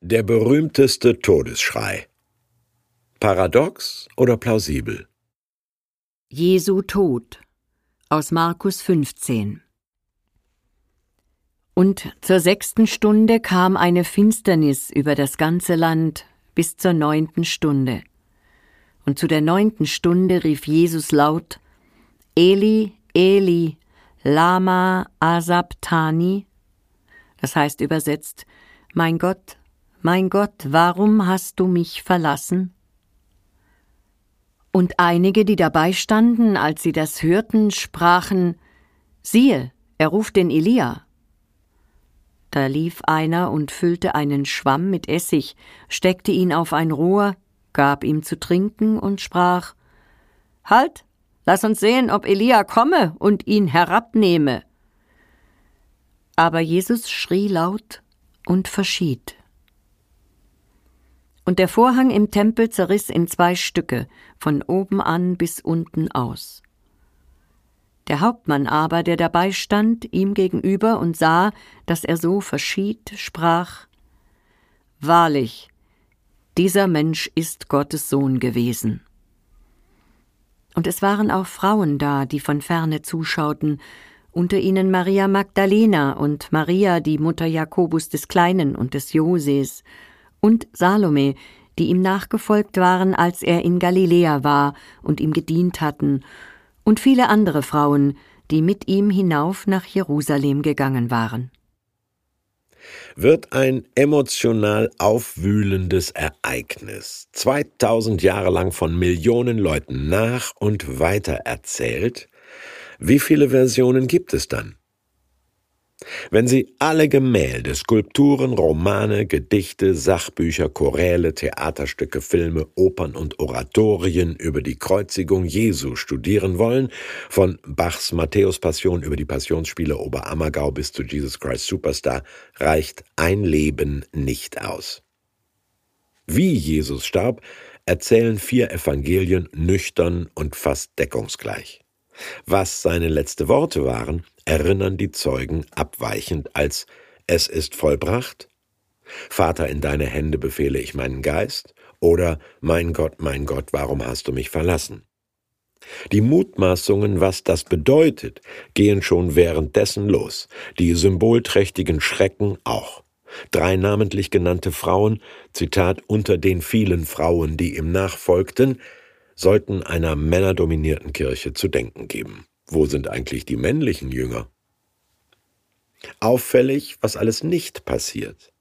Der berühmteste Todesschrei. Paradox oder plausibel? Jesu Tod aus Markus 15 Und zur sechsten Stunde kam eine Finsternis über das ganze Land bis zur neunten Stunde. Und zu der neunten Stunde rief Jesus laut Eli, Eli, Lama Asabtani, das heißt übersetzt, Mein Gott, mein Gott, warum hast du mich verlassen? Und einige, die dabei standen, als sie das hörten, sprachen Siehe, er ruft den Elia. Da lief einer und füllte einen Schwamm mit Essig, steckte ihn auf ein Rohr, gab ihm zu trinken und sprach Halt, lass uns sehen, ob Elia komme und ihn herabnehme. Aber Jesus schrie laut und verschied und der Vorhang im Tempel zerriss in zwei Stücke, von oben an bis unten aus. Der Hauptmann aber, der dabei stand, ihm gegenüber und sah, dass er so verschied, sprach Wahrlich, dieser Mensch ist Gottes Sohn gewesen. Und es waren auch Frauen da, die von ferne zuschauten, unter ihnen Maria Magdalena und Maria, die Mutter Jakobus des Kleinen und des Joses, und Salome, die ihm nachgefolgt waren, als er in Galiläa war und ihm gedient hatten, und viele andere Frauen, die mit ihm hinauf nach Jerusalem gegangen waren. Wird ein emotional aufwühlendes Ereignis 2000 Jahre lang von Millionen Leuten nach und weiter erzählt, wie viele Versionen gibt es dann? Wenn Sie alle Gemälde, Skulpturen, Romane, Gedichte, Sachbücher, Choräle, Theaterstücke, Filme, Opern und Oratorien über die Kreuzigung Jesu studieren wollen, von Bachs Matthäus-Passion über die Passionsspiele Oberammergau bis zu Jesus Christ Superstar, reicht ein Leben nicht aus. Wie Jesus starb, erzählen vier Evangelien nüchtern und fast deckungsgleich. Was seine letzte Worte waren, erinnern die Zeugen abweichend als Es ist vollbracht, Vater, in deine Hände befehle ich meinen Geist, oder Mein Gott, mein Gott, warum hast du mich verlassen? Die Mutmaßungen, was das bedeutet, gehen schon währenddessen los, die symbolträchtigen Schrecken auch. Drei namentlich genannte Frauen, Zitat, unter den vielen Frauen, die ihm nachfolgten, sollten einer männerdominierten Kirche zu denken geben. Wo sind eigentlich die männlichen Jünger? Auffällig, was alles nicht passiert.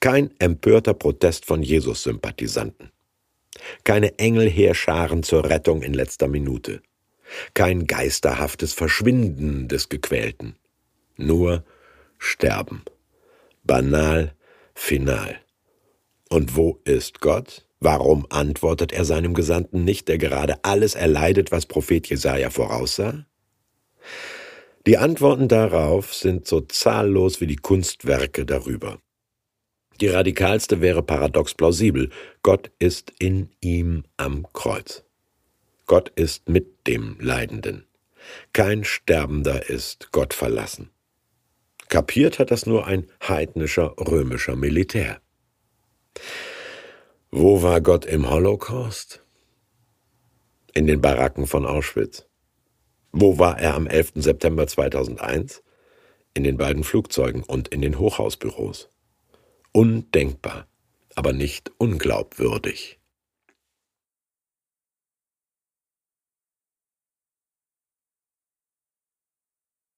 Kein empörter Protest von Jesus-Sympathisanten. Keine Engelheerscharen zur Rettung in letzter Minute. Kein geisterhaftes Verschwinden des Gequälten. Nur Sterben. Banal, final. Und wo ist Gott? Warum antwortet er seinem Gesandten nicht, der gerade alles erleidet, was Prophet Jesaja voraussah? Die Antworten darauf sind so zahllos wie die Kunstwerke darüber. Die radikalste wäre paradox plausibel. Gott ist in ihm am Kreuz. Gott ist mit dem Leidenden. Kein Sterbender ist Gott verlassen. Kapiert hat das nur ein heidnischer römischer Militär. Wo war Gott im Holocaust? In den Baracken von Auschwitz. Wo war er am 11. September 2001? In den beiden Flugzeugen und in den Hochhausbüros. Undenkbar, aber nicht unglaubwürdig.